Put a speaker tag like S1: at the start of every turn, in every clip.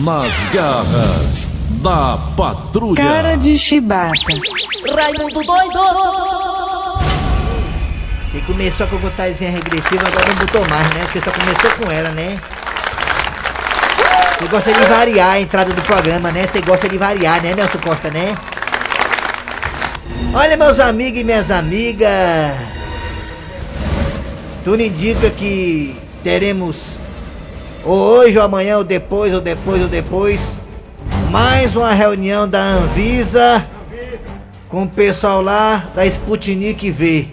S1: Nas garras da patrulha.
S2: Cara de chibata.
S3: Raimundo doido!
S4: Você começou com a contagem regressiva, agora não botou mais, né? Você só começou com ela, né? Você gosta de variar a entrada do programa, né? Você gosta de variar, né, Nelson Costa, né? Olha, meus amigos e minhas amigas. Tudo indica que teremos ou hoje, ou amanhã, ou depois, ou depois, ou depois, mais uma reunião da Anvisa com o pessoal lá da Sputnik V.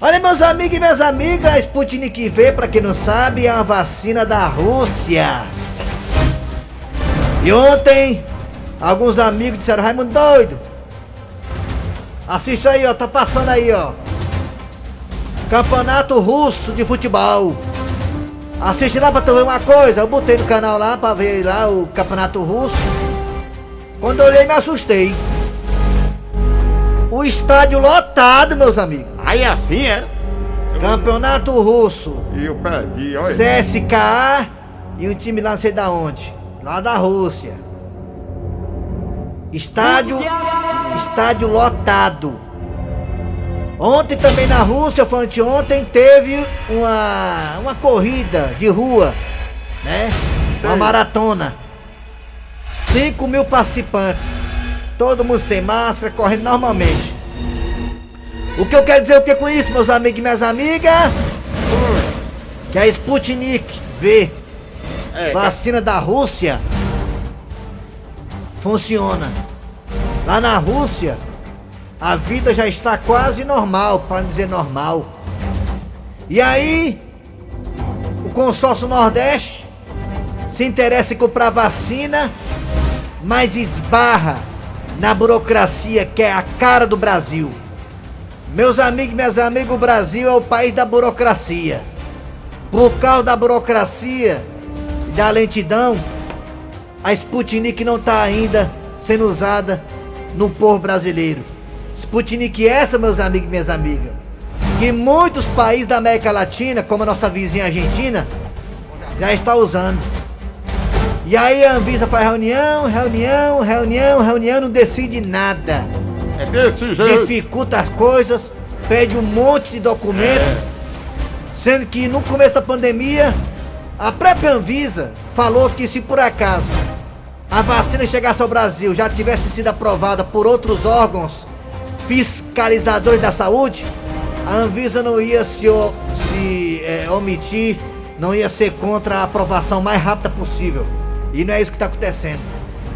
S4: Olha, meus amigos e minhas amigas, a Sputnik V, para quem não sabe, é uma vacina da Rússia. E ontem, alguns amigos disseram: Raimundo doido, assiste aí, ó, tá passando aí, ó. Campeonato Russo de Futebol. Assiste lá pra tu ver uma coisa. Eu botei no canal lá pra ver lá o campeonato russo. Quando eu olhei me assustei. O estádio lotado, meus amigos.
S5: Aí assim era.
S4: Campeonato russo.
S5: E eu perdi, olha.
S4: CSKA e um time lá não sei da onde. Lá da Rússia. Estádio. Estádio lotado. Ontem também na Rússia, foi anteontem, teve uma, uma corrida de rua, né? Uma maratona. 5 mil participantes. Todo mundo sem máscara, correndo normalmente. O que eu quero dizer o que com isso, meus amigos e minhas amigas? Que a Sputnik V,
S5: É,
S4: vacina da Rússia, funciona. Lá na Rússia, a vida já está quase normal, para não dizer normal. E aí, o consórcio Nordeste se interessa em comprar vacina, mas esbarra na burocracia que é a cara do Brasil. Meus amigos e minhas amigas, o Brasil é o país da burocracia. Por causa da burocracia e da lentidão, a Sputnik não está ainda sendo usada no povo brasileiro. Sputnik é essa, meus amigos e minhas amigas, que muitos países da América Latina, como a nossa vizinha Argentina, já está usando. E aí a Anvisa faz reunião, reunião, reunião, reunião, não decide nada.
S5: É desse jeito.
S4: Dificulta as coisas, pede um monte de documento, sendo que no começo da pandemia, a própria Anvisa falou que se por acaso a vacina chegasse ao Brasil já tivesse sido aprovada por outros órgãos fiscalizadores da saúde, a Anvisa não ia se, se é, omitir, não ia ser contra a aprovação mais rápida possível. E não é isso que está acontecendo.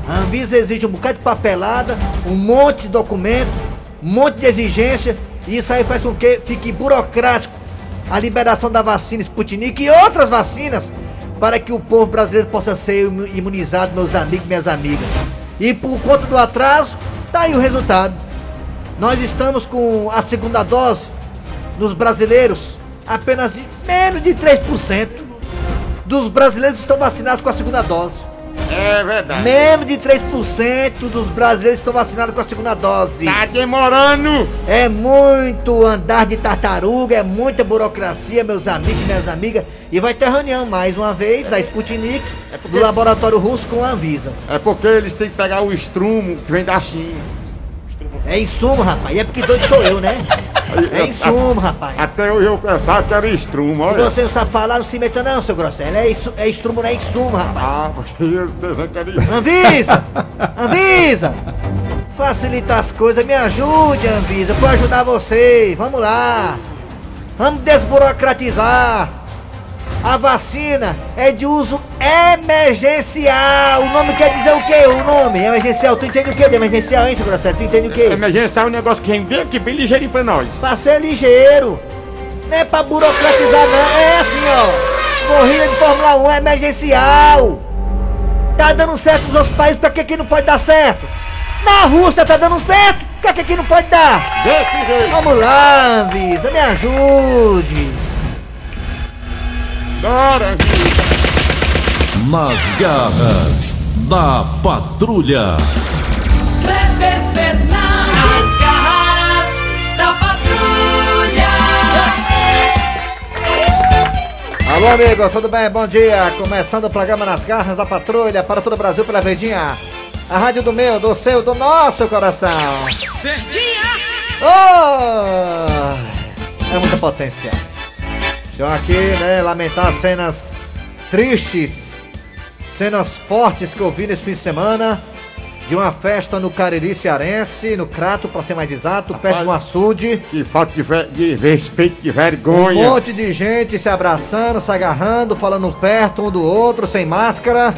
S4: A Anvisa exige um bocado de papelada, um monte de documento, um monte de exigência, e isso aí faz com que fique burocrático a liberação da vacina Sputnik e outras vacinas para que o povo brasileiro possa ser imu- imunizado, meus amigos e minhas amigas. E por conta do atraso, tá aí o resultado. Nós estamos com a segunda dose dos brasileiros, apenas de menos de 3% dos brasileiros estão vacinados com a segunda dose.
S5: É verdade.
S4: Menos de 3% dos brasileiros estão vacinados com a segunda dose.
S5: Tá demorando.
S4: É muito andar de tartaruga, é muita burocracia, meus amigos e minhas amigas. E vai ter reunião mais uma vez da Sputnik,
S5: É porque-
S4: do laboratório russo com a Anvisa.
S5: É porque eles têm que pegar o estrumo que vem da China.
S4: É insumo, rapaz. E é porque doido sou eu, né? É insumo, rapaz.
S5: Até eu, eu pensava que era estrumo, olha.
S4: você não sabe falar, não se meta não, seu Grosselho. É, é instrumo, não é insumo, rapaz.
S5: Ah, porque eu pensava que era estrumo.
S4: Anvisa! Anvisa! Facilita as coisas, me ajude, Anvisa, vou ajudar você. Vamos lá! Vamos desburocratizar! A vacina é de uso emergencial! O nome quer dizer o quê? O nome? Emergencial. Tu entende o que de emergencial, hein, seu Grosselho? Tu entende o quê?
S5: Emergência é um negócio que vem bem aqui, bem ligeirinho pra nós.
S4: Pra ser ligeiro. Não é pra burocratizar, não. É assim, ó. Corrida de Fórmula 1 é emergencial. Tá dando certo nos outros países, pra que que não pode dar certo? Na Rússia tá dando certo, pra que que não pode dar?
S5: Desse jeito.
S4: Vamos lá, Anvisa, me ajude.
S1: Nas garras da patrulha.
S3: Kleber Fernandes, garras da patrulha.
S4: Alô, amigo, tudo bem? Bom dia. Começando o programa Nas Garras da Patrulha para todo o Brasil pela Verdinha. A rádio do meu, do seu, do nosso coração.
S3: Verdinha!
S4: Oh! É muita potência. Eu aqui, né, lamentar cenas tristes, cenas fortes que eu vi nesse fim de semana de uma festa no Cariri Cearense, no Crato, para ser mais exato, perto de um açude.
S5: Que falta de, ve- de respeito, de
S4: Um
S5: vergonha.
S4: monte de gente se abraçando, se agarrando, falando perto um do outro, sem máscara,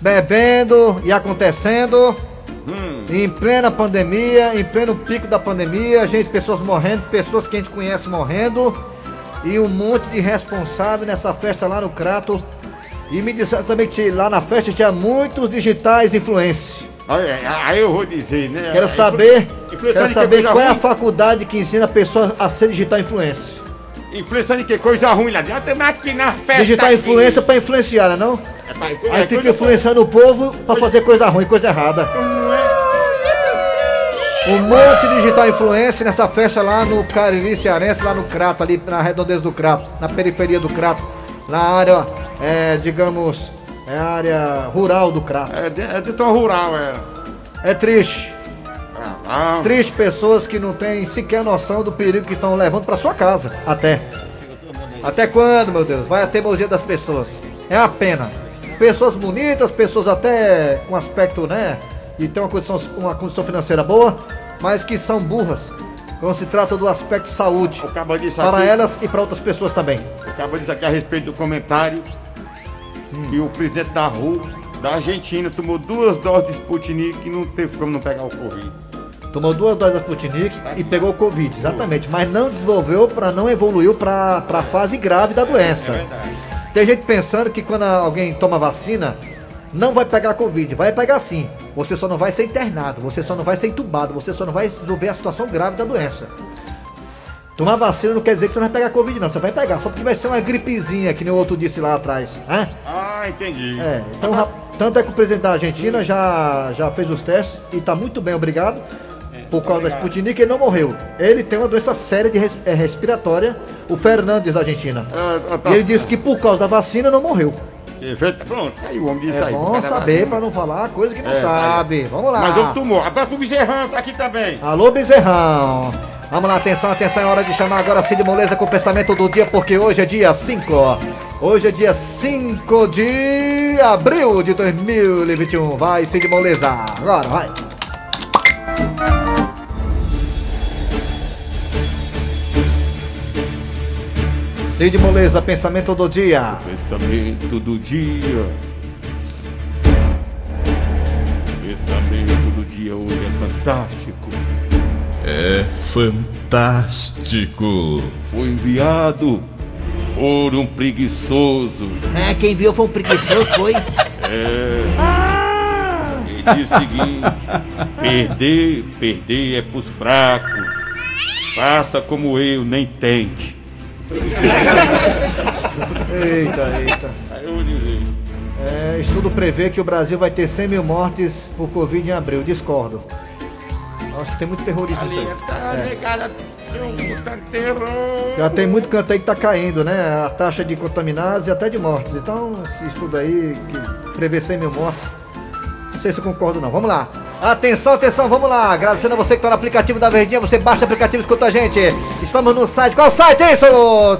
S4: bebendo e acontecendo. Em plena pandemia, em pleno pico da pandemia, gente, pessoas morrendo, pessoas que a gente conhece morrendo, e um monte de responsável nessa festa lá no Crato. E me disseram também que lá na festa tinha muitos digitais influencers.
S5: Olha, Aí eu vou dizer, né?
S4: Quero
S5: Influ-
S4: saber,
S5: influenciando
S4: quero saber qual é a faculdade que ensina a pessoa a ser digital influencer.
S5: Influenciando de que coisa ruim lá dentro. Estamos aqui na festa.
S4: Digital
S5: aqui.
S4: influência pra influenciar, né não?
S5: É pra-
S4: Aí
S5: é
S4: fica influenciando o povo pra fazer coisa ruim, coisa errada. Um monte de digital influencer nessa festa lá no Cariri Cearense, lá no Crato, ali na redondeza do Crato, na periferia do Crato, na área, é, digamos, é a área rural do Crato.
S5: É de, é rural, é.
S4: É triste,
S5: Ah, não.
S4: triste pessoas que não têm sequer noção do perigo que estão levando pra sua casa, até. Até quando, meu Deus? Vai a teimosia das pessoas. É a pena. Pessoas bonitas, pessoas até com aspecto, né? E tem uma condição, uma condição financeira boa, mas que são burras quando se trata do aspecto saúde. Para
S5: aqui,
S4: elas e para outras pessoas também.
S5: o cabo disse aqui a respeito do comentário que o presidente da RU, da Argentina, tomou duas doses de Sputnik e não teve como não pegar o Covid.
S4: Tomou duas doses da Sputnik e pegou o Covid, exatamente. Mas não desenvolveu para não evoluiu para a fase grave da doença. Tem gente pensando que quando alguém toma vacina, não vai pegar Covid. Vai pegar sim. Você só não vai ser internado, você só não vai ser entubado, você só não vai desenvolver a situação grave da doença. Tomar vacina não quer dizer que você não vai pegar Covid, não. Você vai pegar, só porque vai ser uma gripezinha, que nem o outro disse lá atrás. Né?
S5: Ah, entendi.
S4: É, então, ra- tanto é que o presidente da Argentina já, já fez os testes e está muito bem, obrigado. Por causa da Sputnik, ele não morreu. Ele tem uma doença séria de res- é, respiratória, o Fernandes da Argentina.
S5: É, tá-
S4: E ele disse que por causa da vacina não morreu.
S5: Perfeito. Pronto, aí o homem disse
S4: É
S5: aí.
S4: bom saber para não falar coisa que não
S5: É, tá aí.
S4: sabe. Vamos lá.
S5: Mas eu tomou. Abraço pro Bezerrão, tá aqui também.
S4: Alô, Bezerrão. Vamos lá, atenção, atenção, é hora de chamar agora Cid Moleza com o pensamento do dia, porque hoje é dia 5. Hoje é dia 5 de abril de 2021. Vai, Cid Moleza. Agora, vai. Cid Moleza, pensamento do dia.
S1: Pensamento do dia. Pensamento do dia hoje é fantástico. É fantástico. Foi enviado por um preguiçoso.
S4: É, quem viu foi um preguiçoso, foi?
S1: É. Ele diz o seguinte: perder, perder é pros fracos. Faça como eu, nem tente.
S4: Eita, eita.
S5: Aí eu vou dizer.
S4: É, estudo prevê que o Brasil vai ter 100 mil mortes por Covid em abril. Discordo. Acho que tem muito terrorista
S5: Ali,
S4: aí.
S5: tá
S4: É.
S5: negada. Botando terror.
S4: Já tem muito canto aí que tá caindo, né? A taxa de contaminados e até de mortes. Então, esse estudo aí que prevê 100 mil mortes. Não sei se eu concordo não. Vamos lá. Atenção, atenção, vamos lá. Agradecendo a você que tá no aplicativo da Verdinha. Você baixa o aplicativo e escuta a gente. Estamos no site. Qual site é isso,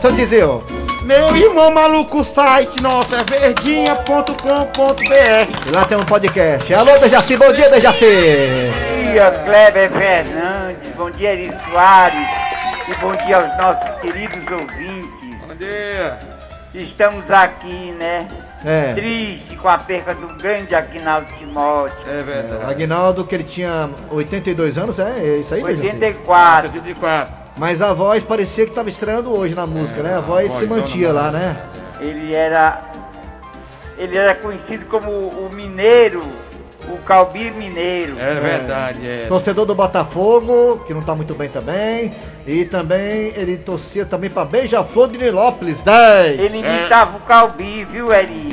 S4: seu Dizil?
S5: Meu irmão maluco, o site nosso é verdinha.com.br.
S4: E lá tem um podcast. Alô, Dejaci. Bom dia, Dejaci.
S2: Bom dia, Kleber Fernandes, bom dia, Eri Soares, e bom dia aos nossos queridos ouvintes.
S5: Bom dia.
S2: Estamos aqui, né,
S4: É.
S2: triste com a perca do grande Aguinaldo Timóteo,
S5: É verdade.
S4: Aguinaldo, que ele tinha 82 anos, é, é isso aí, Dejaci?
S2: 84.
S5: 84.
S4: Mas a voz parecia que tava estreando hoje na música, né? A voz
S5: a
S4: se
S5: vozona
S4: mantia lá, né?
S2: Ele era, ele era conhecido como o mineiro, o Calbi Mineiro.
S5: É verdade, é.
S4: Torcedor do Botafogo, que não tá muito bem também. E também ele torcia também pra Beija-Flor de Nilópolis, 10.
S2: Ele imitava o Calbi, viu, Eri?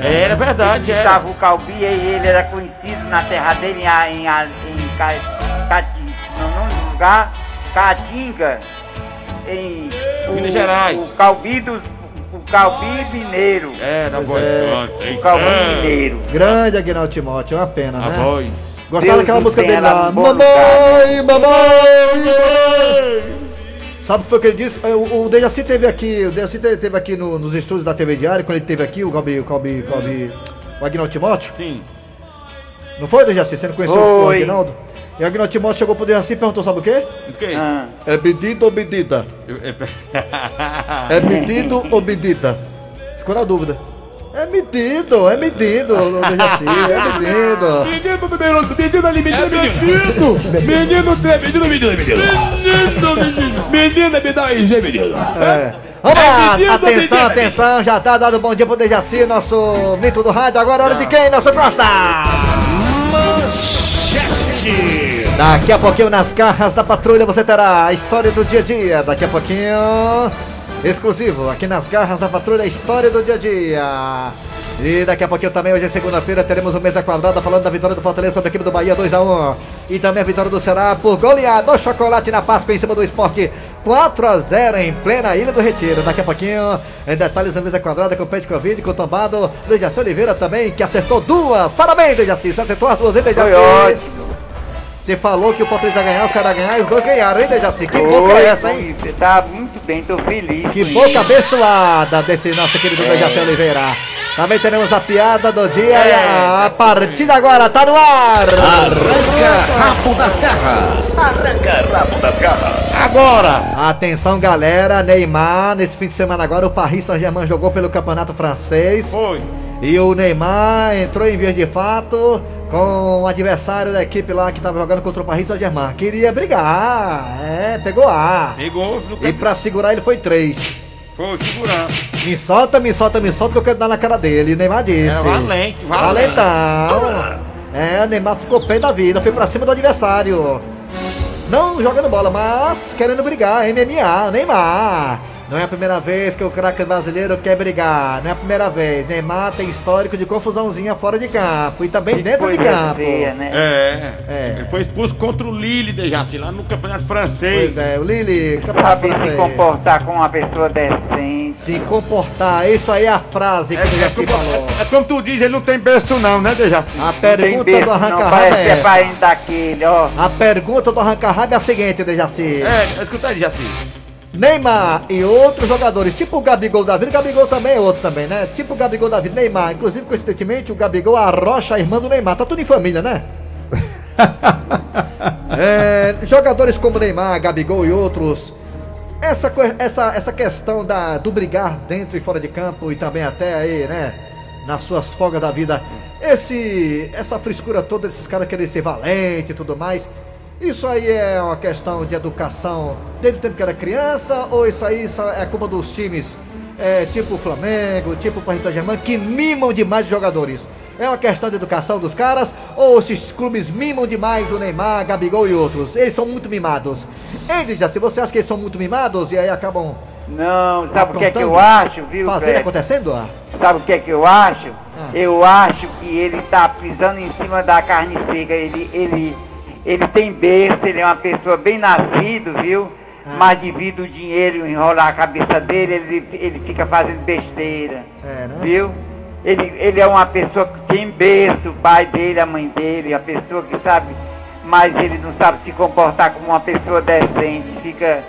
S5: É, era verdade,
S2: Ele imitava o Calbi e ele era conhecido na terra dele em, A- em, A- em Ca- nome do lugar, Caatinga, em
S5: Minas Gerais.
S2: O Calbi dos, o Calbi Mineiro.
S1: É, da voz
S4: é.
S2: O Calbi
S1: Ah,
S2: Mineiro.
S4: Grande Aguinaldo Timóteo, é uma pena,
S1: A
S4: né?
S1: voz.
S4: Gostava
S2: Deus
S4: daquela música dele
S2: lá bom
S4: Mamãe, mamãe! Sabe o que foi que ele disse? O, o Dejaci teve aqui, o Dejaci te- teve aqui no- nos estúdios da TV Diário, quando ele teve aqui, o Calbi, o Calbi, o Calbi, o Aguinaldo Timóteo.
S1: Sim.
S4: Não foi, Dejaci? Você não conheceu o
S2: Foi.
S4: Aguinaldo? E o Aguinaldo Timóteo chegou pro Dejaci e perguntou, sabe o quê?
S1: O quê?
S2: Ah,
S4: É pedido ou medida?
S1: É-
S4: É medido ou medida? Ficou na dúvida. É medido, é medido, ô Dejaci, é medido.
S6: Menino, menino, menino ali, menino, menino. Menino, tre- menino, menino, menino. Menino, menino. Menina, me dá menino.
S4: É. Vamos lá,
S6: medido,
S4: atenção, atenção, já tá dado bom dia pro Dejaci, nosso mito do rádio. Agora é hora de quem, nosso Costa?
S3: Manchete.
S4: Daqui a pouquinho nas garras da patrulha você terá a história do dia a dia. Daqui a pouquinho, exclusivo, aqui nas garras da patrulha, história do dia a dia. E daqui a pouquinho também, hoje é segunda-feira, teremos o Mesa Quadrada falando da vitória do Fortaleza sobre a equipe do Bahia 2x1. E também a vitória do Ceará por goleada do chocolate na Páscoa em cima do esporte 4x0 em plena Ilha do Retiro. Daqui a pouquinho, em detalhes da Mesa Quadrada com o Pet Covid, com o tombado do Jaci Oliveira também, que acertou duas. Parabéns, Dejaci, você acertou as duas, hein, Dejaci?
S2: foi ótimo.
S4: Você falou que o Fortaleza ia ganhar, o Ceará ganhar e os dois ganharam, hein, Dejaci? Que boca é essa, hein?
S2: Você tá muito bem, tô feliz.
S4: Que boca abençoada desse nosso querido Dejaci Oliveira. Também teremos a piada do dia e a partida agora tá no ar.
S3: Arranca rabo das garras. Arranca rabo das garras.
S1: Agora!
S4: Atenção, galera, Neymar, nesse fim de semana agora o Paris Saint-Germain jogou pelo Campeonato Francês.
S1: Foi.
S4: E o Neymar entrou em vias de fato com o adversário da equipe lá que estava jogando contra o Paris Saint-Germain. Queria brigar, é, pegou A.
S1: Pegou
S4: E pra segurar ele foi três.
S1: Foi segurar.
S4: Me solta, me solta, me solta que eu quero dar na cara dele. Neymar disse.
S1: É valente, valente.
S4: Valentão. É, Neymar ficou pé da vida, foi pra cima do adversário. Não jogando bola, mas querendo brigar. MMA, Neymar. Não é a primeira vez que o craque brasileiro quer brigar. Não é a primeira vez. Neymar tem histórico de confusãozinha fora de campo e também dentro de campo.
S2: feia, né?
S1: É.
S4: É.
S1: Ele foi expulso contra o Lille, Dejaci, lá no Campeonato Francês.
S4: Pois é, o Lili, campeonato
S2: Saber se
S4: francês.
S2: comportar com uma pessoa decente.
S4: Se comportar, isso aí é a frase
S5: É,
S4: que o
S5: é
S4: Jaci
S5: como,
S4: falou.
S5: é- é como tu diz, ele não tem berço não, né, Dejaci?
S4: A pergunta
S2: berço,
S4: do
S2: não,
S4: arranca-raba
S2: parece que é
S4: é.
S2: daquele, ó.
S4: A pergunta do arranca-raba é a seguinte, Dejaci.
S5: É, escuta aí, Dejaci.
S4: Neymar e outros jogadores, tipo o Gabigol da vida, o Gabigol também é outro também, né? Tipo o Gabigol da vida, Neymar. Inclusive, coincidentemente, o Gabigol arrocha a irmã do Neymar. Tá tudo em família, né? É, jogadores como Neymar, Gabigol e outros. Essa, essa, essa questão da, do brigar dentro e fora de campo e também até aí, né? Nas suas folgas da vida. Esse, essa frescura toda desses caras querem ser valente e tudo mais. Isso aí é uma questão de educação desde o tempo que era criança ou isso aí é culpa dos times é, tipo Flamengo, tipo Paris Saint-Germain que mimam demais os jogadores? É uma questão de educação dos caras ou esses clubes mimam demais o Neymar, Gabigol e outros? Eles são muito mimados. Andy, se você acha que eles são muito mimados e aí acabam
S2: Não, sabe o que é que eu acho, viu,
S4: fazendo
S2: Fred?
S4: acontecendo? Ah,
S2: Sabe o que é que eu acho?
S4: Ah.
S2: Eu acho que ele tá pisando em cima da carne seca. Ele, ele, ele tem berço, ele é uma pessoa bem nascido, viu?
S4: Ah.
S2: Mas devido o dinheiro enrolar a cabeça dele, ele, ele fica fazendo besteira.
S4: É, né?
S2: Viu? Ele, ele é uma pessoa que tem berço, o pai dele, a mãe dele, a pessoa que sabe, mas ele não sabe se comportar como uma pessoa decente, fica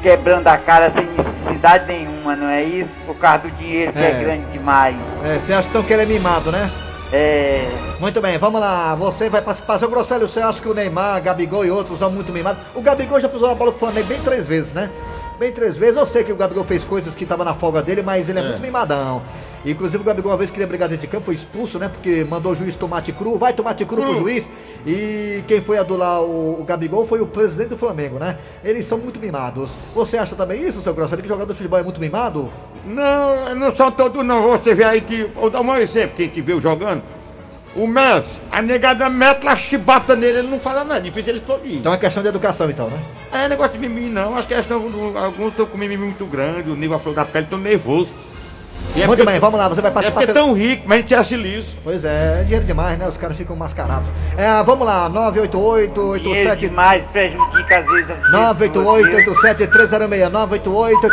S2: quebrando a cara sem necessidade nenhuma, não é isso? Por causa do dinheiro que é,
S4: É.
S2: grande demais.
S4: É, você acha então que ele é mimado, né?
S2: É.
S4: Muito bem, vamos lá. Você vai participar. Seu Grosselio, você acha que o Neymar, Gabigol e outros são muito mimados? O Gabigol já pisou na bola com o Flamengo bem três vezes, né? Bem três vezes. Eu sei que o Gabigol fez coisas que tava na folga dele, mas ele é, muito mimadão. Inclusive o Gabigol uma vez queria brigar dentro de campo, foi expulso, né? Porque mandou o juiz tomate cru, vai tomate cru pro juiz. E quem foi adular o, o Gabigol foi o presidente do Flamengo, né? Eles são muito mimados. Você acha também isso, seu Grosselio, que jogador de futebol é muito mimado?
S5: Não, não são todos não. Você vê aí que. Vou dar um exemplo que a gente viu jogando. O Messi, a negada mete a chibata nele, ele não fala nada, difícil ele explodir.
S4: Então é questão de educação, então, né?
S5: É negócio de mimimi não, acho que questão do, alguns estão com mimimi muito grande, o nível a flor da pele tão nervoso. E é
S4: bem, vamos lá, você vai
S5: É
S4: participar.
S5: porque é tão rico, mas a gente acha liso.
S4: Pois é, é dinheiro demais, né? Os caras ficam mascarados. É, vamos lá, 988
S2: Dinheiro
S4: 87
S2: demais prejudica às vezes as
S4: 988
S2: pessoas,
S4: 87 988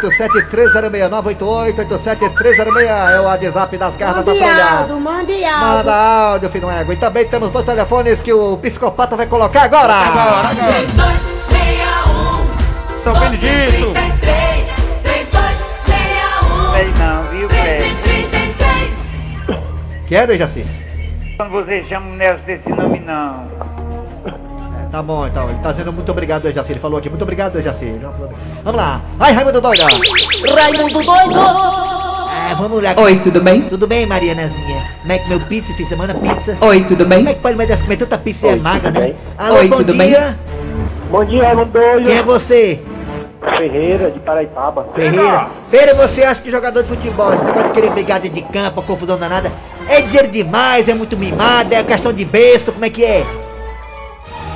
S4: 87 988 é o WhatsApp das garras da
S7: áudio, mande áudio.
S4: Manda áudio, filho égua. E também temos dois telefones que o psicopata vai colocar agora.
S5: Agora, agora.
S8: 3261
S5: São Benedito.
S8: 1333
S4: Que é, Dejaci?
S2: Quando você chama o Nelson desse nome, não.
S4: É, tá bom, então. Ele tá dizendo muito obrigado, Dejaci. Ele falou aqui, muito obrigado, Dejaci. Vamos lá. Vai, Raimundo Doida.
S3: Raimundo doido!
S4: É, vamos lá.
S9: Oi, tudo bem?
S4: Tudo bem, Marianazinha? Como é que meu pizza, fim de semana, pizza?
S9: Oi, tudo
S4: Como é
S9: bem?
S4: que pode mais comer tanta pizza e é
S10: Oi,
S4: magra,
S10: tudo
S4: né?
S10: bem?
S4: Alô,
S9: Oi,
S4: bom
S9: tudo
S4: dia.
S10: Bom dia, Raimundo Doido.
S4: Quem é você?
S10: Ferreira, de Paraipaba.
S4: Ferreira. Ferreira, você acha que jogador de futebol, esse negócio de querer brigar de campo, confusão danada, é dinheiro demais, é muito mimado, é questão de berço, como é que é?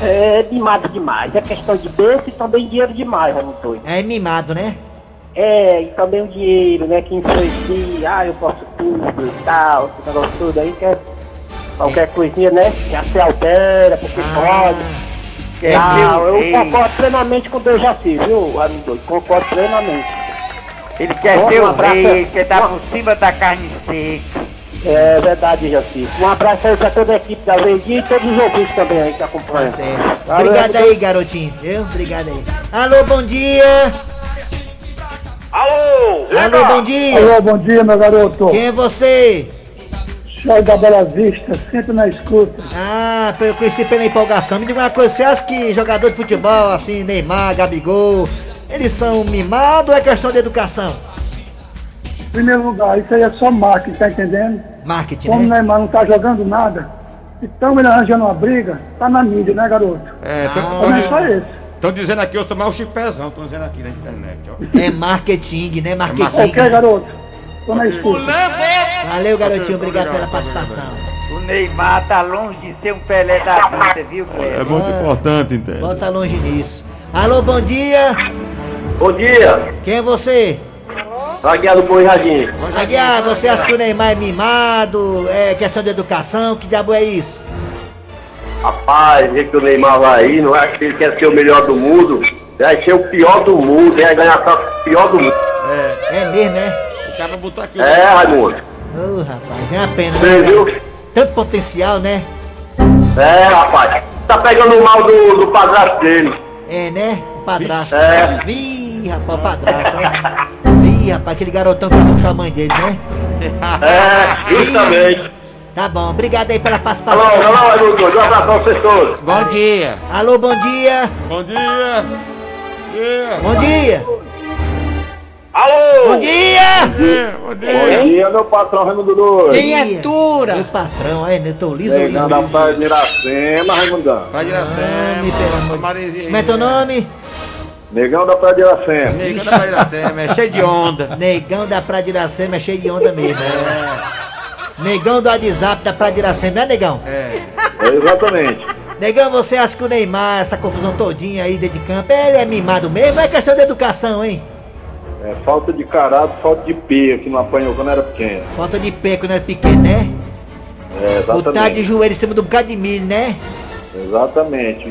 S10: É mimado demais. É questão de berço e também dinheiro demais, Doido.
S4: É mimado, né?
S10: É, e também o dinheiro, né, que influencia, ah, eu posso tudo e tal, esse negócio tudo aí, que é qualquer coisinha, né, já se altera, porque
S4: Ah,
S10: pode.
S2: Quer
S10: ah, eu
S2: rei.
S10: concordo plenamente com o Dejaci, viu, Raimundo Doido? Concordo plenamente.
S2: Ele quer
S10: Bom,
S2: ser
S10: um
S2: o rei, ele quer estar por cima da carne seca.
S10: É verdade, Dejaci. Um abraço aí pra toda a equipe da Verdinha e todos os ouvintes também aí que
S4: Tá
S10: acompanham.
S4: certo.
S10: Valeu,
S4: Obrigado aí, garotinho, viu? Obrigado aí. Alô, bom dia.
S10: Alô!
S4: Alô, bom dia.
S11: Alô, bom dia, meu garoto.
S4: Quem é você?
S11: Show da Bela Vista, sempre na escuta.
S4: Ah, eu conheci pela empolgação. Me diga uma coisa, você acha que jogador de futebol, assim, Neymar, Gabigol, eles são mimados ou é questão de educação?
S11: Em primeiro lugar, isso aí é só marketing, tá entendendo?
S4: Marketing,
S11: Como o
S4: né?
S11: Neymar não tá jogando nada, então ele arranjando uma briga, tá na mídia, né, garoto?
S5: É,
S4: Ah.
S11: Mas não é esse.
S5: estão dizendo aqui, eu sou mais o Chico Pezão, estão dizendo aqui na internet, ó.
S4: É marketing, né? Marketing.
S11: Ok, garoto? Tô na escuta.
S4: Valeu, garotinho. Obrigado pela participação.
S2: O Neymar tá longe de ser um Pelé da vida, viu,
S5: É
S2: Fred?
S5: muito
S4: Ah.
S5: importante, entende?
S4: Bota longe nisso. Alô, bom dia.
S10: Bom dia!
S4: Quem é você?
S10: Aguiar do Boi Jardim.
S4: Aguiar, você acha que o Neymar é mimado? É questão de educação? Que diabo é isso?
S10: Rapaz, vê que o Neymar vai aí, não acha que ele quer ser o melhor do mundo? Vai ser o pior do mundo, vai ganhar só o pior do mundo.
S4: É mesmo, né?
S5: O cara botar aqui o.
S10: É, Raimundo.
S4: Ô, rapaz, é uma pena,
S10: Você
S4: né?
S10: viu?
S4: Tanto potencial, né?
S10: É, rapaz. Tá pegando o mal do, do padrasto dele.
S4: É, né? O padrasto.
S10: É.
S4: Ih, rapaz, o padrasto, ó. Ih, rapaz, aquele garotão que puxou a mãe dele, né?
S10: É, justamente.
S4: Tá bom, obrigado aí pela
S10: Alô,
S4: participação.
S10: alô, Raimundo. Um abraço pra vocês todos.
S5: Bom dia!
S4: Alô, bom dia.
S5: Bom dia! Dia!
S4: Bom dia.
S10: Alô!
S4: Bom dia.
S5: dia! Bom dia!
S10: dia, meu patrão Raimundo Doido.
S4: Criatura. Meu patrão, aí, né? Tô liso, liso.
S10: da Praia de Iracema, Raimundão.
S5: Vai de Marizinha.
S4: Como é teu nome?
S10: Negão da Praia de Iracema.
S5: Negão da Iracema, é cheio de onda.
S4: Negão da Praia de Iracema é cheio de onda mesmo. É. Negão do WhatsApp da Praia de Iracema, né, Negão?
S5: É.
S10: Exatamente.
S4: Negão, você acha que o Neymar, essa confusão todinha aí dentro de campo, ele é mimado mesmo? É questão de educação, hein?
S10: É falta de caráter, falta de pia que não apanhou quando era pequeno.
S4: Falta de pé quando era pequeno, né?
S10: É,
S4: Botar de
S10: exatamente.
S4: joelho em cima de um bocado de milho, né?
S10: Exatamente.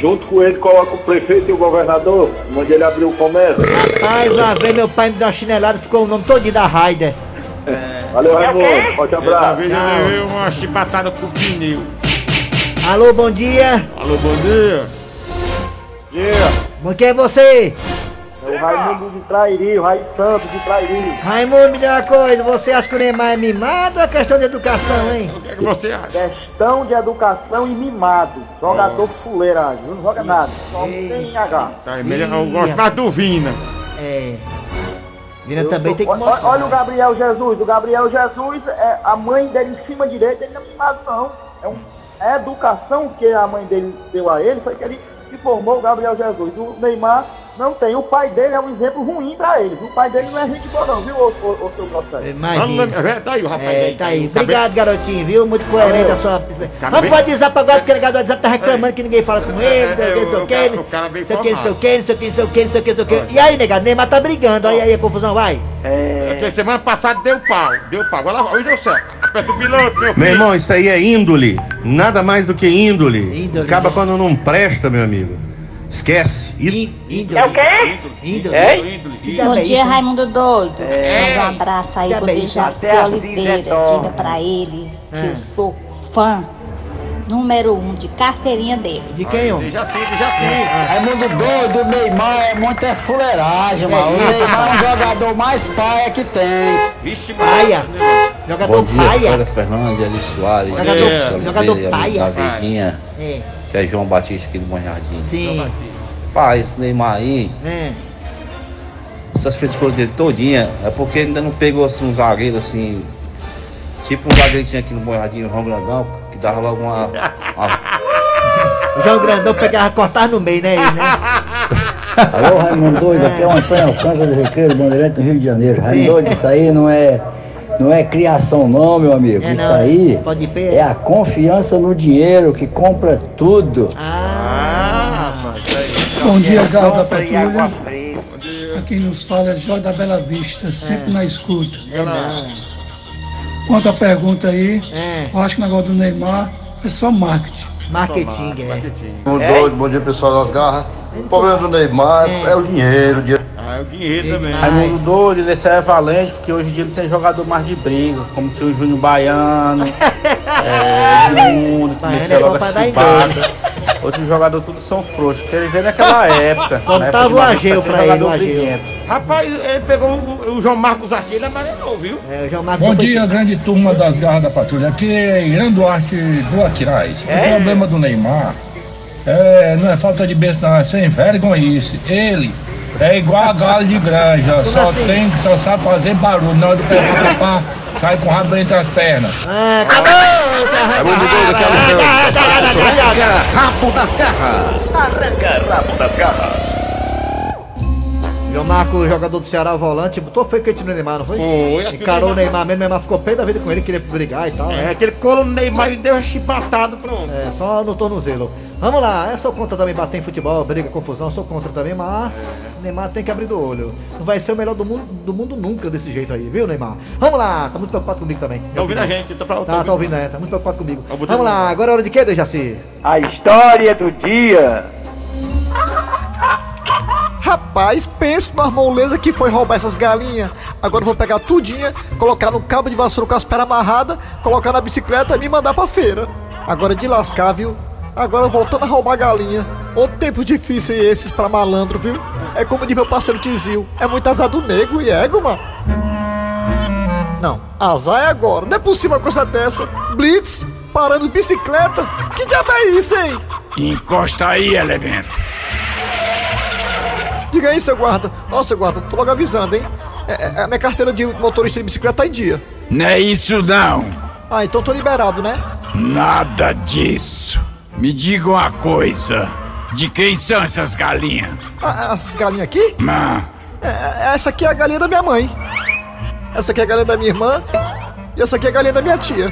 S10: Junto com ele coloca o prefeito e o governador, onde ele abriu o comércio.
S4: Rapaz, uma vez meu pai me deu uma chinelada, ficou o nome todinho da Raider.
S10: Valeu, Raimundo. Forte abraço.
S5: Talvez eu levei uma chibatada com o pneu.
S4: Alô, bom dia.
S5: Alô, bom dia!
S10: Dia.
S4: Bom, quem é você?
S10: Raimundo de Trairi, o Raí Santos de Trairi.
S4: Raimundo, me dê uma coisa, você acha que o Neymar é mimado ou é questão de educação, hein?
S5: O que é que você acha?
S10: Questão de educação e mimado. Jogador fuleiragem, não joga nada. Só tem H.
S5: Tá, é melhor- eu gosto mais do Vina.
S4: É. Vina também tem que
S10: Olha,
S4: mostrar.
S10: olha o Gabriel Jesus. O Gabriel Jesus, é, a mãe dele em cima direita, ele não é mimado, não. É um, a educação que a mãe dele deu a ele foi que ele se formou o Gabriel Jesus. O Neymar Não tem. O pai dele é um exemplo ruim pra eles. O pai dele não é gente boa não, viu, ô, ô, ô seu Grosselho?
S4: Imagina.
S5: É, tá aí o rapaz
S4: É,
S5: aí.
S4: tá aí.
S5: Cabe-
S4: Obrigado, garotinho, viu? Muito coerente a sua.
S5: Tá
S4: pode pra agora porque o negado do WhatsApp tá reclamando que ninguém fala com ele, não sei o que, não sei o
S5: o
S4: que,
S5: o
S4: não sei o que, não sei o que, não sei o que, não sei o que, não sei o que, não sei o que. E aí, negado, Neymar tá brigando, olha aí a confusão, vai.
S5: É que semana passada deu pau, deu pau. Agora hoje deu certo. Aperta o piloto, meu
S7: Meu
S5: filho.
S7: irmão, isso aí é índole. Nada mais do que índole.
S4: Índole.
S7: Acaba quando não presta, meu amigo. Esquece. Isso.
S4: Índole.
S10: É o quê?
S4: Índole.
S10: É?
S9: Bom
S4: é
S9: dia? Raimundo Doido.
S10: É.
S9: Manda um abraço aí pro
S4: é?
S9: Dejaci
S2: Até a
S9: Oliveira.
S2: É
S9: Diga pra ele que
S4: Ah.
S9: eu sou fã número um de carteirinha dele.
S4: De quem, homem?
S5: Já sim, já sim.
S12: Raimundo doido, o Neymar é muita fuleiragem, mano. O Neymar é um jogador mais paia que tem.
S5: Vixe,
S4: Paia. Jogador paia.
S12: Fernandes, Eli Soares,
S4: Jogador-
S12: Jefferson
S4: jogador
S12: Oliveira,
S4: paia. É,
S12: que é João Batista aqui do Bom Jardim.
S4: sim.
S12: Pá, esse Neymar aí,
S4: É.
S12: essas frescuras dele todinha, é porque ainda não pegou assim um zagueiro assim. Tipo um zagueiro que tinha aqui no Bom Jardim, o João Grandão, que dava logo uma. uma...
S4: O João Grandão pegava, cortava no meio, né? Ele, né?
S11: Alô, Raimundo Doido, aqui é o Antônio Alcântara do Requeiro, Bandeirante do Rio de Janeiro. Raimundo Doido, isso aí não é, não é criação não, meu amigo.
S4: É
S11: isso
S4: não,
S11: aí
S4: pode ver.
S11: é a confiança no dinheiro que compra tudo.
S5: Ah, rapaz, aí.
S13: Bom dia, Galo da
S2: Compra e água
S13: Patrulha. Aqui nos fala é Jorge da Bela Vista, sempre na escuta.
S4: É.
S13: Quanto à pergunta aí,
S4: É.
S13: eu acho que o negócio do Neymar é só marketing.
S4: Marketing, é.
S12: Bom, doido, bom dia pessoal das garras. O problema do Neymar
S4: É.
S12: é o dinheiro, o dinheiro.
S5: Ah, é o dinheiro também.
S4: Ai.
S10: Raimundo doido, ele é valente, porque hoje em dia não tem jogador mais de briga, como tinha o Júnior Baiano, é, Edmundo, que metia
S4: é
S10: logo a chibata. Outros jogadores tudo são frouxos, porque ele veio naquela época.
S4: Só
S10: na época
S4: tava
S10: de
S4: o
S10: 90,
S4: Ageu pra ele, Ageu.
S5: Rapaz, ele pegou o, o João Marcos aqui, ele amarelou, viu?
S4: É, o João Marcos
S6: Bom
S4: foi-
S6: dia, grande turma das garras da patrulha. Aqui é Irã Duarte do Aquiraz. O problema do Neymar é, não é falta de besta, não, é sem vergonhice. Ele é igual a galho de granja, só
S4: assim?
S6: tem só sabe fazer barulho. Na hora do pegar papá, sai com o rabo entre as pernas.
S4: Ah, acabou!
S3: Raimundo doido, aquela Arranca rabo das garras. Arranca rabo das garras.
S4: João Marcos, jogador do Ceará, volante, botou feio que no Neymar, não foi?
S5: Foi,
S4: Encarou o Neymar mesmo, o Neymar ficou pé da vida com ele, queria brigar e tal.
S5: É,
S4: né?
S5: aquele colo no Neymar e deu uma chibatada, pronto.
S4: É, só no tornozelo. Vamos lá, eu sou contra também bater em futebol, briga, confusão, sou contra também, mas Neymar tem que abrir do olho. Não vai ser o melhor do mundo, do mundo nunca desse jeito aí, viu, Neymar? Vamos lá, tá muito preocupado comigo também.
S5: Tá ouvindo a gente? Tá, pra,
S4: Tá, tá ouvindo, né? Tá muito preocupado comigo. Vamos lá, agora é hora de quê, Dejaci?
S2: A história do dia.
S4: Rapaz, penso numa moleza que foi roubar essas galinhas. Agora eu vou pegar tudinha, colocar no cabo de vassoura com as pernas amarradas, colocar na bicicleta e me mandar pra feira. Agora é de lascar, viu? Agora voltando a roubar galinha. Ô tempos difíceis esses pra malandro, viu? É como diz meu parceiro Tizil, é muito azar do nego e ego, mano. Não, azar é agora, não é possível uma coisa dessa. Blitz, parando de bicicleta? Que diabo é isso, hein?
S6: Encosta aí, elemento.
S4: Diga aí, seu guarda. Ó, seu guarda, tô logo avisando, hein? É, é, a minha carteira de motorista de bicicleta tá em dia.
S6: Não é isso não.
S4: Ah, então tô liberado, né?
S6: Nada disso. Me diga uma coisa. De quem são essas galinhas?
S4: Ah, essas galinhas aqui?
S6: Má.
S4: É, é, essa aqui é a galinha da minha mãe. Essa aqui é a galinha da minha irmã. E essa aqui é a galinha da minha tia.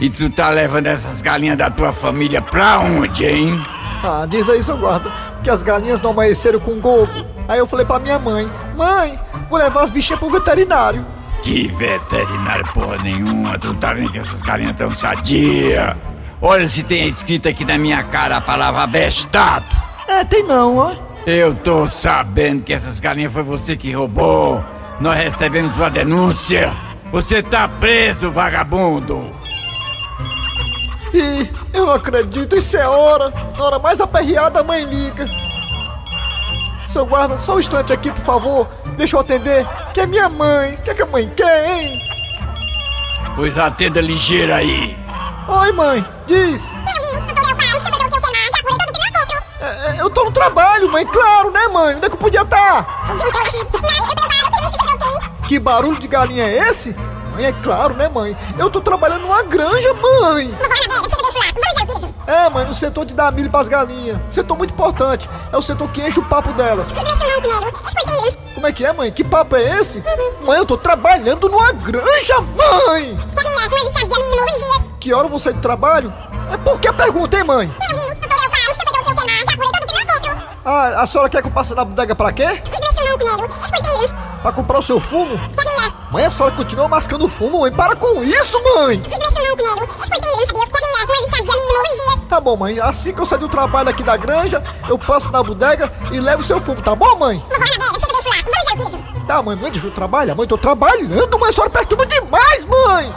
S6: E tu tá levando essas galinhas da tua família pra onde, hein?
S4: Ah, diz aí, seu guarda, que as galinhas não amanheceram com gogo. Aí eu falei pra minha mãe: Mãe, vou levar as bichinhas pro veterinário.
S6: Que veterinário porra nenhuma, tu não tá vendo que essas galinhas tão sadia. Olha se tem escrito aqui na minha cara a palavra abestado.
S4: É, tem não, ó.
S6: Eu tô sabendo que essas galinhas foi você que roubou. Nós recebemos uma denúncia. Você tá preso, vagabundo.
S4: Ih, eu não acredito, isso é hora. Na hora mais aperreada, a mãe liga. Seu guarda, só um instante aqui, por favor. Deixa eu atender. Que é minha mãe. O que, é que a mãe quer, hein?
S6: Pois atenda ligeira aí.
S4: Oi, mãe. Diz. É, é, eu tô no trabalho, mãe. Claro, né, mãe? Onde é que eu podia estar? Que barulho de galinha é esse? Mãe, é claro, né, mãe? Eu tô trabalhando numa granja, mãe.
S14: É, mãe, no setor de dar milho pras galinhas. Setor muito importante. É o setor que enche o papo delas. Como é que é, mãe? Que papo é esse? Mãe, eu tô trabalhando numa granja, mãe! Que hora eu vou sair do trabalho? É por que a pergunta, hein, mãe? Ah, a senhora quer que eu passe na bodega pra quê? Pra comprar o seu fumo? Mãe, a senhora continua mascando fumo, mãe. Para com isso, mãe! Tá bom, mãe. Assim que eu sair do trabalho aqui da granja, eu passo na bodega e levo o seu fumo, tá bom, mãe? Tá, mãe, mãe, deixa eu trabalhar. Mãe, tô trabalhando, mãe. A senhora perturba demais, mãe!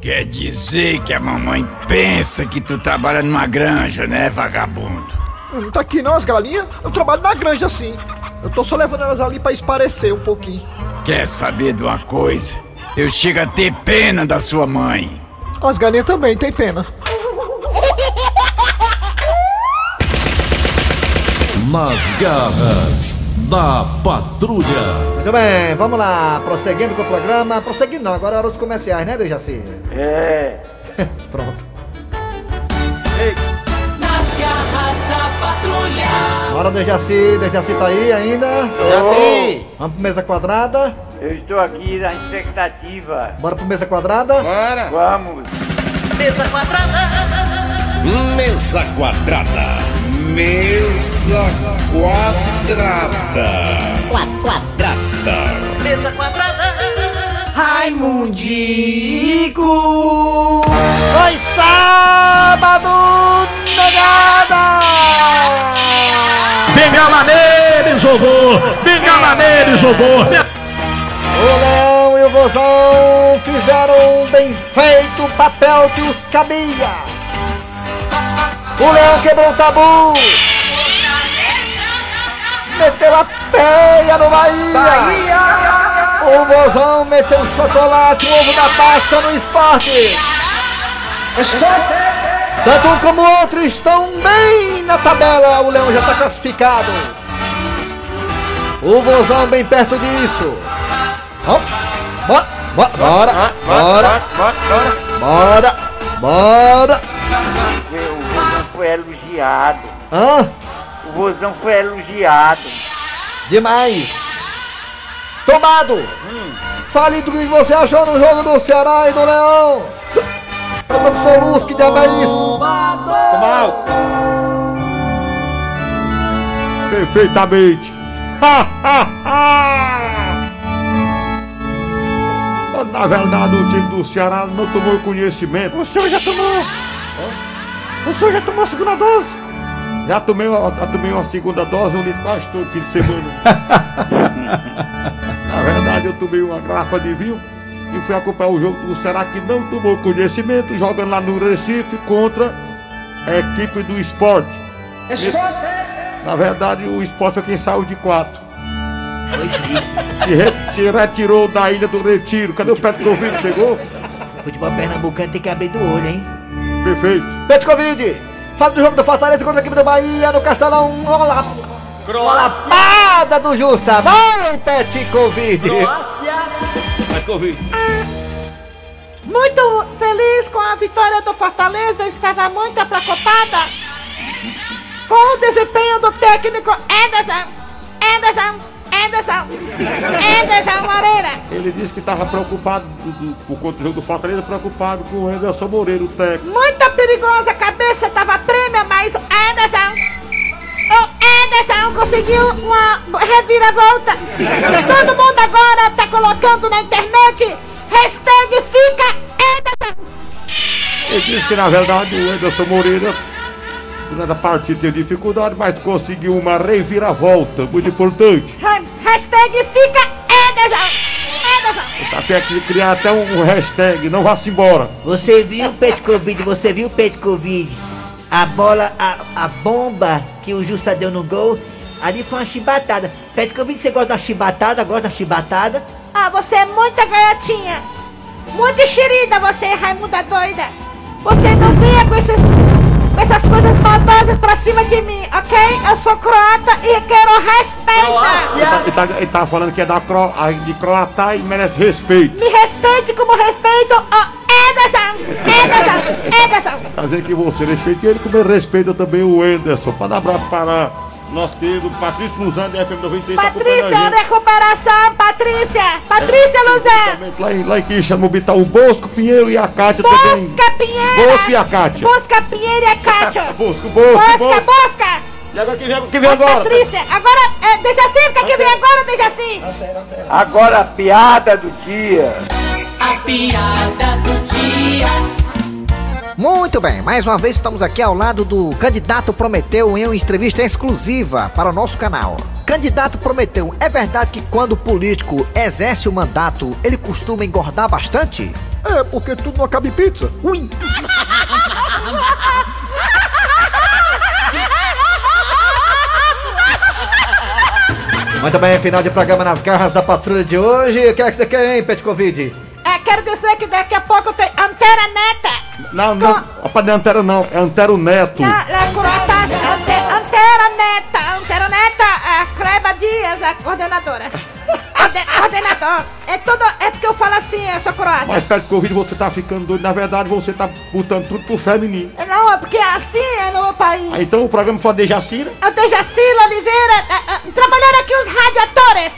S15: Quer dizer que a mamãe pensa que tu trabalha numa granja, né, vagabundo?
S14: Não tá aqui não as galinhas? Eu trabalho na granja sim. Eu tô só levando elas ali pra esparecer um pouquinho.
S15: Quer saber de uma coisa? Eu chego a ter pena da sua mãe.
S14: As galinhas também tem pena.
S3: Nas garras da patrulha.
S4: Muito bem, vamos lá. Prosseguindo com o programa. Prosseguindo não, agora é hora dos comerciais, né, Dejaci?
S2: É.
S4: Pronto.
S8: Da patrulha.
S4: Bora, Dejaci. Dejaci tá aí ainda?
S2: Dejaci.
S4: Vamos pro mesa quadrada?
S2: Eu estou aqui na expectativa.
S4: Bora pro mesa quadrada?
S2: Bora. Vamos.
S8: Mesa quadrada.
S3: Mesa quadrada. Mesa quadrada. Quadrada.
S8: Mesa quadrada.
S4: Raimundico! Foi sábado, negada!
S16: Bengala neles, vovô! Bengala neles, vovô!
S4: O Leão e o Vozão fizeram bem feito o papel que os cabia. O Leão quebrou o tabu. Meteu a peia no Bahia. O Vozão meteu chocolate, o ovo da Páscoa no esporte. Tanto um como o outro estão bem na tabela. O Leão já está classificado. O Vozão bem perto disso. Vamos. Bora, bora, bora, bora, bora, bora.
S2: O Vozão foi elogiado.
S4: Hã?
S2: O Vozão foi elogiado.
S4: Demais. Tomado. Fale do que você achou no jogo do Ceará e do Leão. Eu tô com soluço, que diabo é isso?
S5: Tomau. Perfeitamente. Ha, ha, ha. Na verdade, o time do Ceará não tomou conhecimento.
S14: O senhor já tomou? O senhor já tomou a segunda dose?
S5: Já tomei, uma- já tomei uma segunda dose, um litro quase todo fim de semana. Na verdade, eu tomei uma garrafa de vinho e fui acompanhar o jogo do Ceará que não tomou conhecimento, jogando lá no Recife contra a equipe do esporte. Na verdade, o esporte foi quem saiu de quatro. Se, re- se retirou da ilha do Retiro. Cadê o Petkovic? Chegou?
S4: Futebol pernambucano tem que abrir do olho, hein?
S5: Perfeito.
S4: Petkovic, fala do jogo do Fortaleza contra a equipe do Bahia no Castelão. Olá.
S8: Croácia.
S4: Lapada do Jussa. Vai, Petkovic.
S1: Petkovic.
S17: Muito feliz com a vitória do Fortaleza, eu estava muito preocupada com o desempenho do técnico Anderson, Anderson, Anderson, Anderson Moreira.
S5: Ele disse que estava preocupado do- do- por conta do jogo do Fortaleza, preocupado com o Anderson Moreira, o técnico.
S17: Muito perigosa, a cabeça estava prêmio, mas o Conseguiu uma reviravolta. Todo mundo agora tá colocando na internet, hashtag fica Anderson.
S5: Ele disse que na verdade o Anderson Moreira, durante a partida, teve dificuldade, mas conseguiu uma reviravolta, muito importante.
S17: Ha- Hashtag fica Anderson.
S5: Tá perto de criar até um, hashtag, não vá-se embora.
S4: Você viu o Petkovic, você viu o Petkovic? A bola, a, a bomba que o Justa deu no gol, ali foi uma chibatada. Petkovic, você gosta da chibatada? Gosta da chibatada?
S17: Ah, você é muita garotinha. Muito enxerida você, Raimunda doida. Você não venha com, esses, com essas coisas maldosas pra cima de mim, ok? Eu sou croata e quero respeito.
S5: Ele tá, ele, tá, ele tá falando que é da Cro, de Croatá e merece respeito.
S17: Me respeite como respeito Anderson, Anderson, Anderson.
S5: Quer dizer que você respeita ele, como ele respeita também o Anderson. Para dar abraço para nosso querido Patrício Luzan, da FM 93. tá acompanhando a
S17: Patrícia,
S5: gente.
S17: recuperação, Patrícia, Patrícia Luzan.
S5: Lá em, lá em Quixamubi tá o Bosco Pinheiro e a Cátia também.
S17: Bosca Pinheira.
S5: Bosco e a Cátia.
S17: Bosca Pinheira e a Cátia.
S5: Bosco, Bosco,
S17: Bosca,
S5: Bosco.
S17: Bosca.
S5: E agora quem vem, quem vem
S17: Bosca
S5: agora?
S17: Patrícia. Agora, é, Dejaci, fica quem vem agora, Dejaci.
S2: Agora a piada do dia.
S8: A piada do dia.
S4: Muito bem, mais uma vez estamos aqui ao lado do candidato Prometeu em uma entrevista exclusiva para o nosso canal. Candidato Prometeu, é verdade que quando o político exerce o mandato, ele costuma engordar bastante?
S14: É, porque tudo não acaba em pizza.
S4: Ui! Muito bem, final de programa nas garras da patrulha de hoje. O que é que você quer, hein, Pet Covid?
S17: É, quero dizer que daqui a pouco tem Antera Neta.
S5: Não, não, rapaz, não é Antero não, é Antero Neto.
S17: Ah, é Corotas, ante, Antera Neta, Antera Neta, é Creba Dias, a coordenadora. Orde, coordenador. É tudo, é porque eu falo assim, eu sou croata.
S5: Mas perto do Covid você tá ficando doido, na verdade você tá botando tudo pro feminino.
S17: Não, é porque assim é no meu país.
S5: Ah, Então o programa foi de Jacira,
S17: Eu Dejaci Oliveira, é, é, trabalhando aqui os radioatores.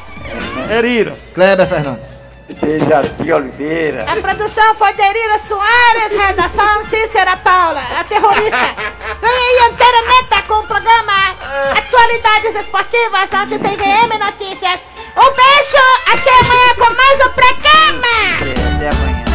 S5: Erira.
S4: Kleber Fernandes.
S2: Dejaci Oliveira.
S17: A produção foi Derira Soares, redação Cícera Paula, a terrorista. Vem aí, Antena Neta, com o programa Atualidades Esportivas, antes tem VM Notícias. Um beijo, até amanhã com mais um programa. Até amanhã.